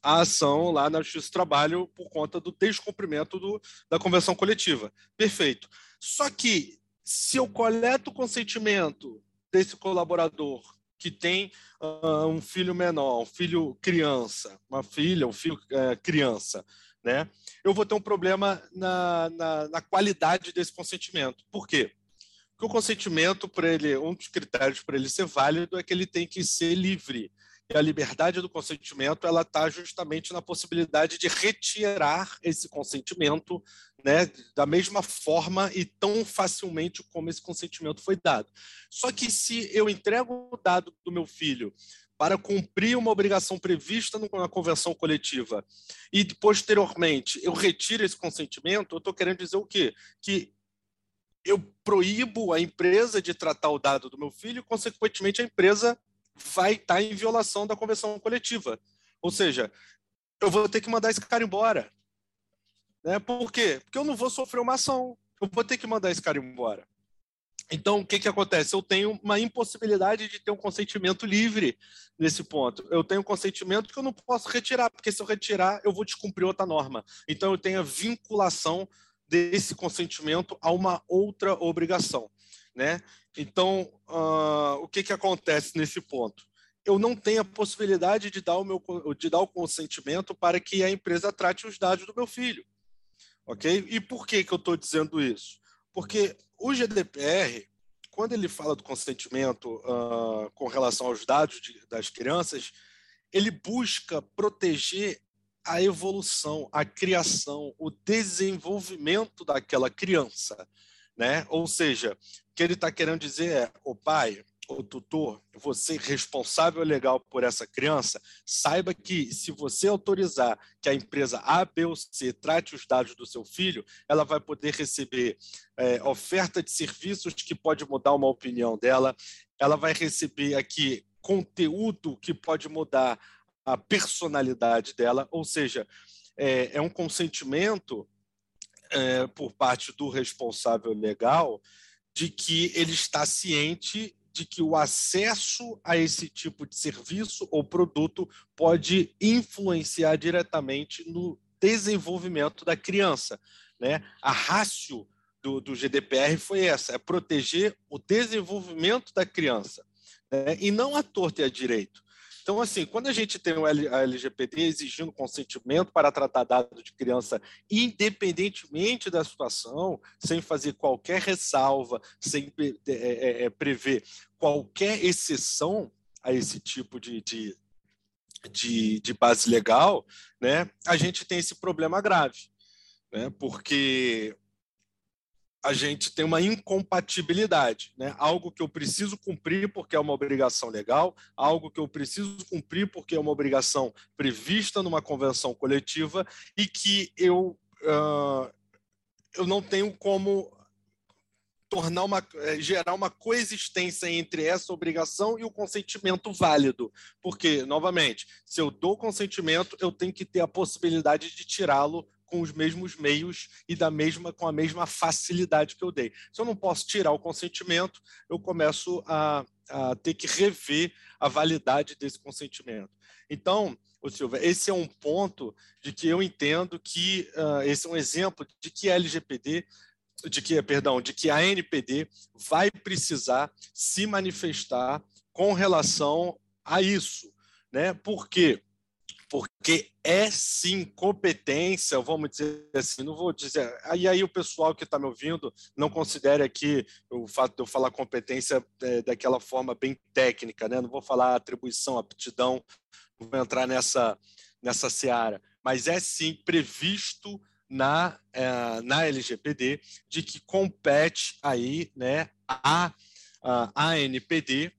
a ação lá na Justiça do Trabalho por conta do descumprimento do, da convenção coletiva. Perfeito. Só que, se eu coleto o consentimento desse colaborador que tem uh, um filho menor, um filho criança, uma filha, um filho uh, criança, né? Eu vou ter um problema na, na, na qualidade desse consentimento. Por quê? Porque o consentimento, para ele, um dos critérios para ele ser válido é que ele tem que ser livre. A liberdade do consentimento ela está justamente na possibilidade de retirar esse consentimento né, da mesma forma e tão facilmente como esse consentimento foi dado. Só que se eu entrego o dado do meu filho para cumprir uma obrigação prevista na convenção coletiva e posteriormente eu retiro esse consentimento, eu estou querendo dizer o quê? Que eu proíbo a empresa de tratar o dado do meu filho e, consequentemente, a empresa vai estar tá em violação da convenção coletiva. Ou seja, eu vou ter que mandar esse cara embora. Né? Por quê? Porque eu não vou sofrer uma ação. Eu vou ter que mandar esse cara embora. Então, o que, que acontece? Eu tenho uma impossibilidade de ter um consentimento livre nesse ponto. Eu tenho um consentimento que eu não posso retirar, porque se eu retirar, eu vou descumprir outra norma. Então, eu tenho a vinculação desse consentimento a uma outra obrigação. Né? Então, uh, o que, que acontece nesse ponto? Eu não tenho a possibilidade de dar, o meu, de dar o consentimento para que a empresa trate os dados do meu filho. Ok? E por que, que eu estou dizendo isso? Porque o GDPR, quando ele fala do consentimento uh, com relação aos dados de, das crianças, ele busca proteger a evolução, a criação, o desenvolvimento daquela criança. Né? Ou seja, o que ele está querendo dizer é: o pai, o tutor, você responsável legal por essa criança, saiba que se você autorizar que a empresa A, B ou C trate os dados do seu filho, ela vai poder receber é, oferta de serviços que pode mudar uma opinião dela, ela vai receber aqui conteúdo que pode mudar a personalidade dela, ou seja, é, é um consentimento é, por parte do responsável legal de que ele está ciente de que o acesso a esse tipo de serviço ou produto pode influenciar diretamente no desenvolvimento da criança. Né? A rácio do, do GDPR foi essa: é proteger o desenvolvimento da criança, né? e não a torta e a direito. Então, assim, quando a gente tem a LGPD exigindo consentimento para tratar dados de criança, independentemente da situação, sem fazer qualquer ressalva, sem é, é, é, prever qualquer exceção a esse tipo de, de, de, de base legal, né, a gente tem esse problema grave. Né, porque a gente tem uma incompatibilidade, né? Algo que eu preciso cumprir porque é uma obrigação legal, algo que eu preciso cumprir porque é uma obrigação prevista numa convenção coletiva e que eu uh, eu não tenho como tornar uma eh, gerar uma coexistência entre essa obrigação e o consentimento válido, porque novamente, se eu dou consentimento, eu tenho que ter a possibilidade de tirá-lo com os mesmos meios e da mesma com a mesma facilidade que eu dei. Se eu não posso tirar o consentimento, eu começo a, a ter que rever a validade desse consentimento. Então, o Silva, esse é um ponto de que eu entendo que uh, esse é um exemplo de que a LGPD de que, perdão, de que a NPD vai precisar se manifestar com relação a isso, né? Por quê? Porque é sim competência, vamos dizer assim, não vou dizer. Aí, aí o pessoal que está me ouvindo não considere aqui o fato de eu falar competência é, daquela forma bem técnica, né? Não vou falar atribuição, aptidão, não vou entrar nessa, nessa seara, mas é sim previsto na, é, na LGPD de que compete aí né, a, a ANPD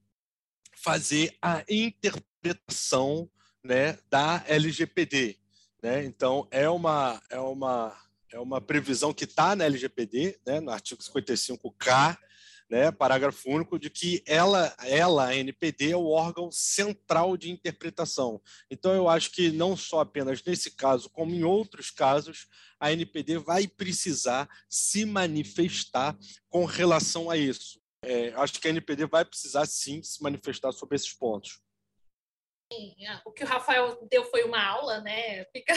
fazer a interpretação né, da LGPD. Né? Então, é uma, é uma, é uma previsão que está na LGPD, né, no artigo 55K, né, parágrafo único, de que ela, ela, a NPD, é o órgão central de interpretação. Então, eu acho que não só apenas nesse caso, como em outros casos, a NPD vai precisar se manifestar com relação a isso. É, acho que a NPD vai precisar sim se manifestar sobre esses pontos o que o Rafael deu foi uma aula, né? Fica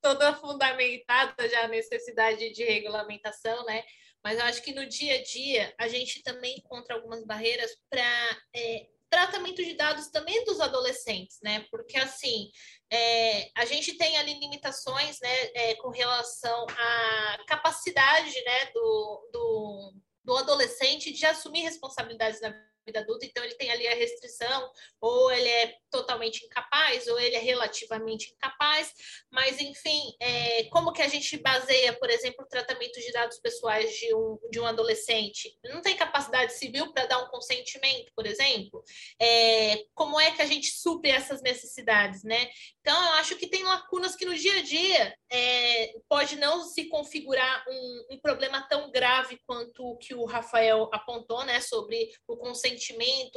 toda fundamentada já a necessidade de regulamentação, né? Mas eu acho que no dia a dia a gente também encontra algumas barreiras para é, tratamento de dados também dos adolescentes, né? Porque assim é, a gente tem ali limitações, né, é, com relação à capacidade, né, do, do, do adolescente de assumir responsabilidades na vida adulta, então ele tem ali a restrição, ou ele é totalmente incapaz, ou ele é relativamente incapaz, mas enfim, é, como que a gente baseia, por exemplo, o tratamento de dados pessoais de um, de um adolescente? Não tem capacidade civil para dar um consentimento, por exemplo? É, como é que a gente supre essas necessidades, né? Então, eu acho que tem lacunas que no dia a dia é, pode não se configurar um, um, problema tão grave quanto o que o Rafael apontou, né, sobre o consentimento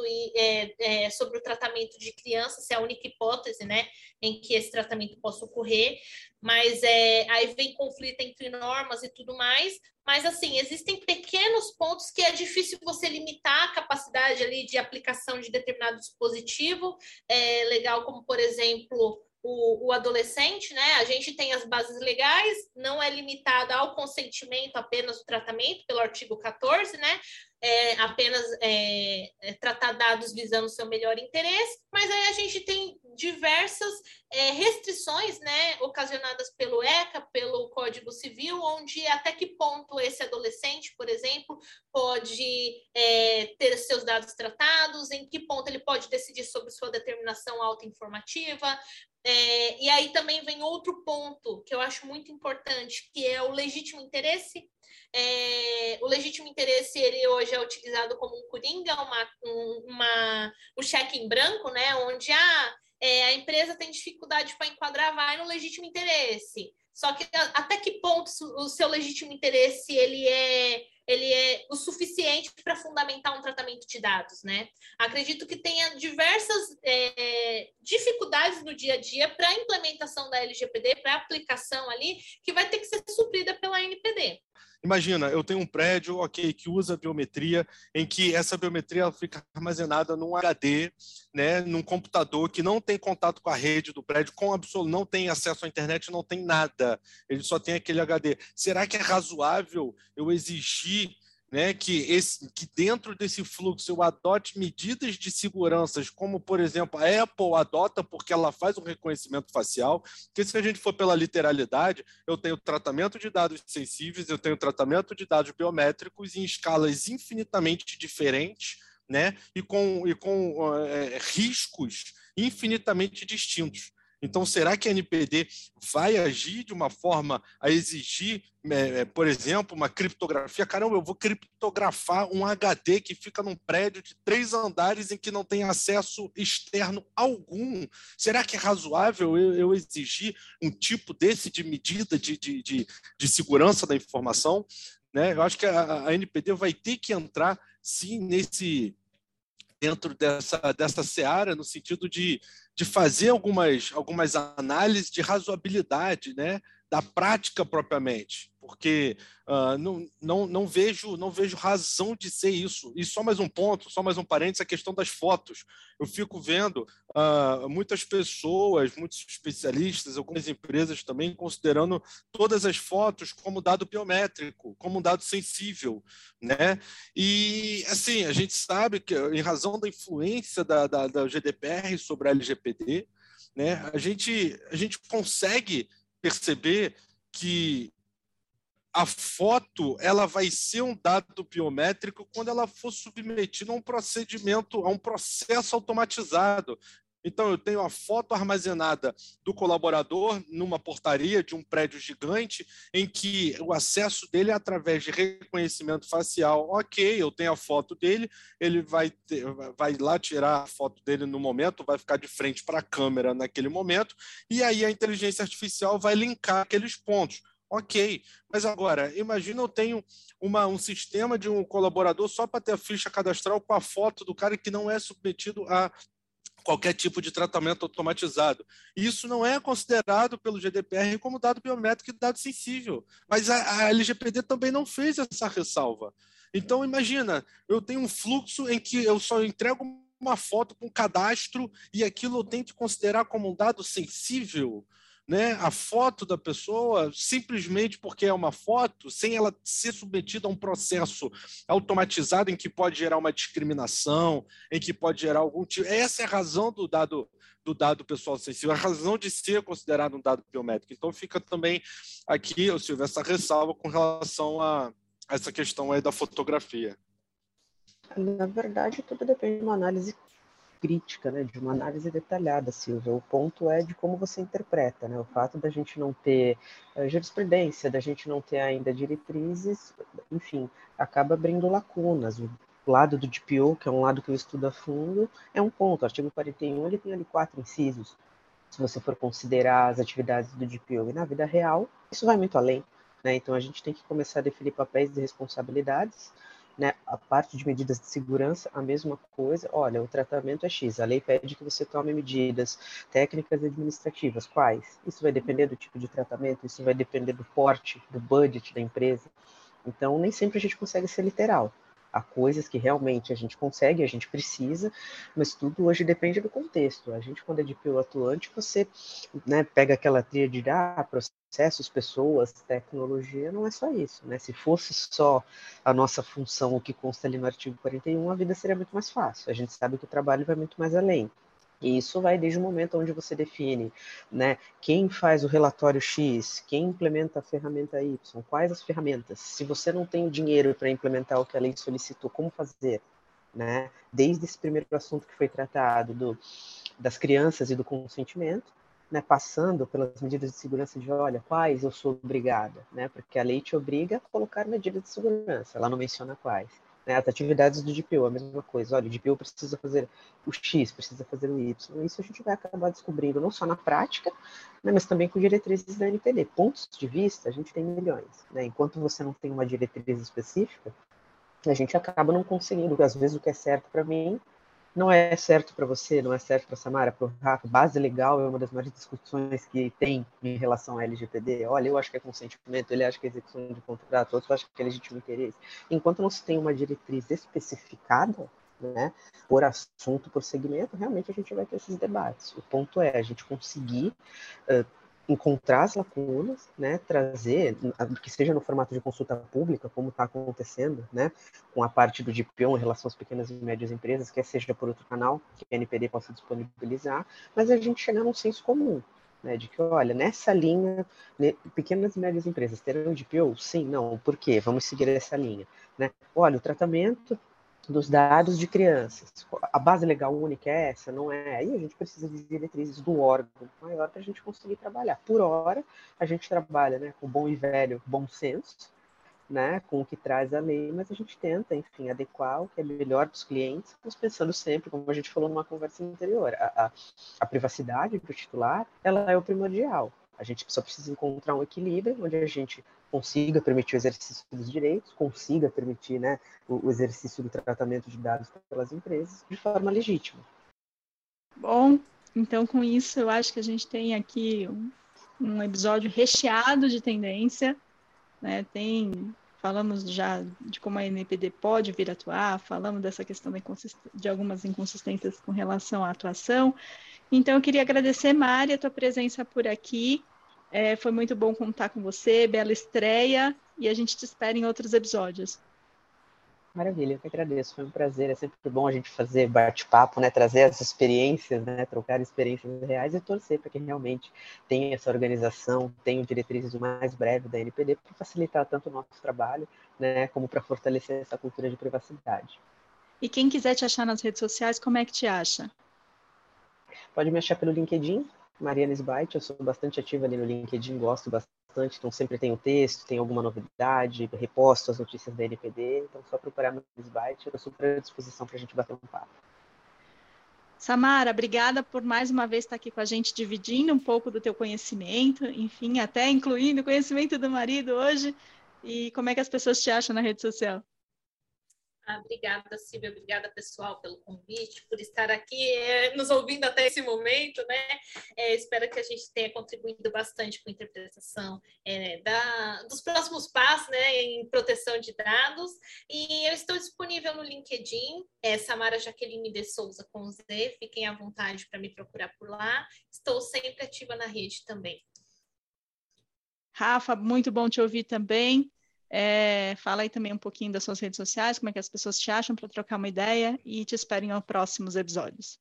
e é, é, sobre o tratamento de crianças, é a única hipótese, né, em que esse tratamento possa ocorrer. Mas é, aí vem conflito entre normas e tudo mais. Mas assim, existem pequenos pontos que é difícil você limitar a capacidade ali de aplicação de determinado dispositivo, é, legal como por exemplo o, o, adolescente, né? A gente tem as bases legais, não é limitada ao consentimento apenas do tratamento, pelo artigo 14, né? É, apenas é, é, tratar dados visando seu melhor interesse, mas aí a gente tem diversas é, restrições, né, ocasionadas pelo ECA, pelo Código Civil, onde até que ponto esse adolescente, por exemplo, pode é, ter seus dados tratados, em que ponto ele pode decidir sobre sua determinação autoinformativa, É, e aí também vem outro ponto que eu acho muito importante, que é o legítimo interesse. É, o legítimo interesse ele hoje é utilizado como um coringa, uma, uma, um cheque em branco, né? Onde ah, é, a empresa tem dificuldade para enquadrar, vai no legítimo interesse. Só que até que ponto o seu legítimo interesse ele é ele é o suficiente para fundamentar um tratamento de dados, né? Acredito que tenha diversas é, dificuldades no dia a dia para a implementação da LGPD, para a aplicação ali, que vai ter que ser suprida pela NPD. Imagina, eu tenho um prédio, ok, que usa biometria, em que essa biometria fica armazenada num HD, né, num computador que não tem contato com a rede do prédio, com absoluto, não tem acesso à internet, não tem nada. Ele só tem aquele HD. Será que é razoável eu exigir né, que, esse, que dentro desse fluxo eu adote medidas de segurança, como, por exemplo, a Apple adota porque ela faz um reconhecimento facial, porque se a gente for pela literalidade, eu tenho tratamento de dados sensíveis, eu tenho tratamento de dados biométricos em escalas infinitamente diferentes, né, e com, e com é, riscos infinitamente distintos. Então, será que a NPD vai agir de uma forma a exigir, é, é, por exemplo, uma criptografia? Caramba, eu vou criptografar um HD que fica num prédio de três andares em que não tem acesso externo algum. Será que é razoável eu, eu exigir um tipo desse de medida de, de, de, de segurança da informação? Né? Eu acho que a, a NPD vai ter que entrar, sim, nesse dentro dessa, dessa seara, no sentido de, de fazer algumas, algumas análises de razoabilidade né, da prática propriamente, porque uh, não, não, não, vejo, não vejo razão de ser isso. E só mais um ponto, só mais um parênteses, a questão das fotos. Eu fico vendo uh, muitas pessoas, muitos especialistas, algumas empresas também, considerando todas as fotos como dado biométrico, como dado sensível. Né? E, assim, a gente sabe que, em razão da influência da, da, da GDPR sobre a LGPD, né, a, gente, a gente consegue perceber que a foto ela vai ser um dado biométrico quando ela for submetida a um procedimento, a um processo automatizado. Então, eu tenho a foto armazenada do colaborador numa portaria de um prédio gigante, em que o acesso dele é através de reconhecimento facial. Ok, eu tenho a foto dele, ele vai, ter, vai lá tirar a foto dele no momento, vai ficar de frente para a câmera naquele momento, e aí a inteligência artificial vai linkar aqueles pontos. Ok, mas agora, imagina eu tenho uma, um sistema de um colaborador só para ter a ficha cadastral com a foto do cara que não é submetido a qualquer tipo de tratamento automatizado. Isso não é considerado pelo GDPR como dado biométrico e dado sensível, mas a, a LGPD também não fez essa ressalva. Então, imagina, eu tenho um fluxo em que eu só entrego uma foto com cadastro e aquilo eu tenho que considerar como um dado sensível né, a foto da pessoa simplesmente porque é uma foto, sem ela ser submetida a um processo automatizado em que pode gerar uma discriminação, em que pode gerar algum tipo. Essa é a razão do dado do dado pessoal sensível, a razão de ser considerado um dado biométrico. Então fica também aqui, Silvio, essa ressalva com relação a essa questão aí da fotografia. Na verdade, tudo depende de uma análise crítica, né, de uma análise detalhada, Silvia. O ponto é de como você interpreta, né? O fato da gente não ter uh, jurisprudência, da gente não ter ainda diretrizes, enfim, acaba abrindo lacunas. O lado do DPO, que é um lado que eu estudo a fundo, é um ponto. O artigo 41 ele tem ali quatro incisos. Se você for considerar as atividades do DPO e na vida real, isso vai muito além. Né? Então a gente tem que começar a definir papéis e responsabilidades né? A parte de medidas de segurança, a mesma coisa. Olha, o tratamento é X. A lei pede que você tome medidas técnicas e administrativas. Quais? Isso vai depender do tipo de tratamento, isso vai depender do porte, do budget da empresa. Então, nem sempre a gente consegue ser literal. Há coisas que realmente a gente consegue, a gente precisa, mas tudo hoje depende do contexto. A gente, quando é de pio atuante, você né, pega aquela trilha de ah, processos, pessoas, tecnologia, não é só isso. Né? Se fosse só a nossa função, o que consta ali no artigo 41, a vida seria muito mais fácil. A gente sabe que o trabalho vai muito mais além. E isso vai desde o momento onde você define, né, quem faz o relatório X, quem implementa a ferramenta Y, quais as ferramentas. Se você não tem o dinheiro para implementar o que a lei solicitou, como fazer, né? Desde esse primeiro assunto que foi tratado do, das crianças e do consentimento, né, passando pelas medidas de segurança de, olha, quais eu sou obrigada, né, porque a lei te obriga a colocar medidas de segurança, ela não menciona quais. Né, as atividades do DPO, a mesma coisa, olha, o DPO precisa fazer o X, precisa fazer o Y, isso a gente vai acabar descobrindo não só na prática, né, mas também com diretrizes da NPD. Pontos de vista, a gente tem milhões, né, enquanto você não tem uma diretriz específica, a gente acaba não conseguindo, às vezes o que é certo para mim não é certo para você, não é certo para Samara, para o Rafa. Base legal é uma das maiores discussões que tem em relação à LGPD. Olha, eu acho que é consentimento, ele acha que é execução de contrato, outros acham que é legítimo interesse. Enquanto não se tem uma diretriz especificada, né, por assunto, por segmento, realmente a gente vai ter esses debates. O ponto é a gente conseguir uh, encontrar as lacunas, né, trazer, que seja no formato de consulta pública, como está acontecendo, né, com a parte do DPO em relação às pequenas e médias empresas, quer seja por outro canal, que a NPD possa disponibilizar, mas a gente chegar num senso comum, né, de que, olha, nessa linha, né, pequenas e médias empresas terão DPO? Sim, não, por quê? Vamos seguir essa linha. Né? Olha, o tratamento dos dados de crianças. A base legal única é essa? Não é? Aí a gente precisa de diretrizes do órgão maior para a gente conseguir trabalhar. Por hora, a gente trabalha né, com bom e velho bom senso, né, com o que traz a lei, mas a gente tenta, enfim, adequar o que é melhor para os clientes, mas pensando sempre, como a gente falou numa conversa anterior, a, a, a privacidade do titular, ela é o primordial. A gente só precisa encontrar um equilíbrio onde a gente consiga permitir o exercício dos direitos, consiga permitir né, o, o exercício do tratamento de dados pelas empresas de forma legítima. Bom, então com isso eu acho que a gente tem aqui um, um episódio recheado de tendência, né? Tem falamos já de como a NPD pode vir atuar, falamos dessa questão de algumas inconsistências com relação à atuação. Então, eu queria agradecer, Mari, a tua presença por aqui. É, foi muito bom contar com você, bela estreia, e a gente te espera em outros episódios. Maravilha, eu que agradeço, foi um prazer, é sempre bom a gente fazer bate-papo, né, trazer as experiências, né, trocar experiências reais e torcer para que realmente tenha essa organização, tenha diretrizes o mais breve da NPD para facilitar tanto o nosso trabalho, né, como para fortalecer essa cultura de privacidade. E quem quiser te achar nas redes sociais, como é que te acha? Pode me achar pelo LinkedIn, Mariana Sbait, eu sou bastante ativa ali no LinkedIn, gosto bastante, então sempre tem o texto, tem alguma novidade, reposto as notícias da NPD, então só procurar no Sbait, eu estou super à disposição para a gente bater um papo. Samara, obrigada por mais uma vez estar aqui com a gente, dividindo um pouco do teu conhecimento, enfim, até incluindo o conhecimento do marido hoje. E como é que as pessoas te acham na rede social? Ah, obrigada, Silvia. Obrigada, pessoal, pelo convite, por estar aqui é, nos ouvindo até esse momento, né? É, espero que a gente tenha contribuído bastante com a interpretação é, da, dos próximos passos, né, em proteção de dados. E eu estou disponível no LinkedIn, é Samara Jaqueline de Souza com Z. Fiquem à vontade para me procurar por lá. Estou sempre ativa na rede também. Rafa, muito bom te ouvir também. É, fala aí também um pouquinho das suas redes sociais, como é que as pessoas te acham para trocar uma ideia e te esperem aos próximos episódios.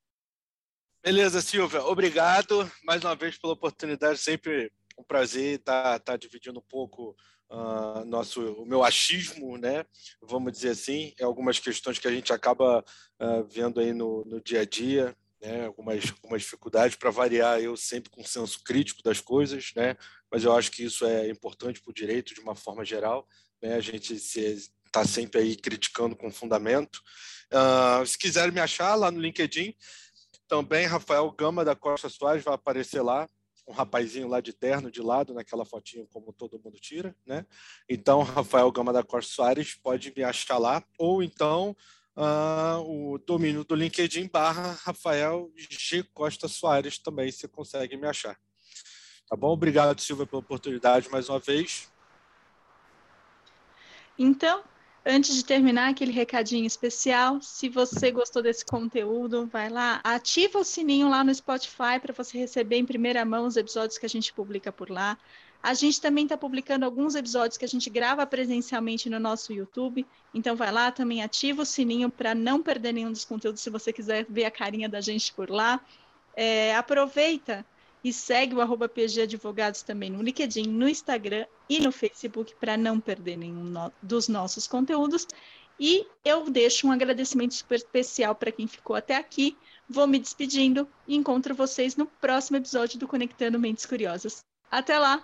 Beleza, Silvia. Obrigado mais uma vez pela oportunidade. Sempre um prazer estar, estar dividindo um pouco uh, nosso, o meu achismo, né? Vamos dizer assim, é algumas questões que a gente acaba uh, vendo aí no, no dia a dia, né? Algumas, algumas dificuldades para variar. Eu sempre com senso crítico das coisas, né? mas eu acho que isso é importante para o direito de uma forma geral. Né? A gente está sempre aí criticando com fundamento. Uh, se quiserem me achar lá no LinkedIn, também Rafael Gama da Costa Soares vai aparecer lá, um rapazinho lá de terno, de lado, naquela fotinha como todo mundo tira, né? Então, Rafael Gama da Costa Soares pode me achar lá, ou então uh, o domínio do LinkedIn barra Rafael G. Costa Soares também, você consegue me achar. Tá bom? Obrigado, Silvia, pela oportunidade mais uma vez. Então, antes de terminar, aquele recadinho especial. Se você gostou desse conteúdo, vai lá, ativa o sininho lá no Spotify para você receber em primeira mão os episódios que a gente publica por lá. A gente também está publicando alguns episódios que a gente grava presencialmente no nosso YouTube. Então vai lá, também ativa o sininho para não perder nenhum dos conteúdos se você quiser ver a carinha da gente por lá. É, aproveita e segue o arroba PG Advogados também no LinkedIn, no Instagram e no Facebook para não perder nenhum no dos nossos conteúdos. E eu deixo um agradecimento super especial para quem ficou até aqui. Vou me despedindo e encontro vocês no próximo episódio do Conectando Mentes Curiosas. Até lá!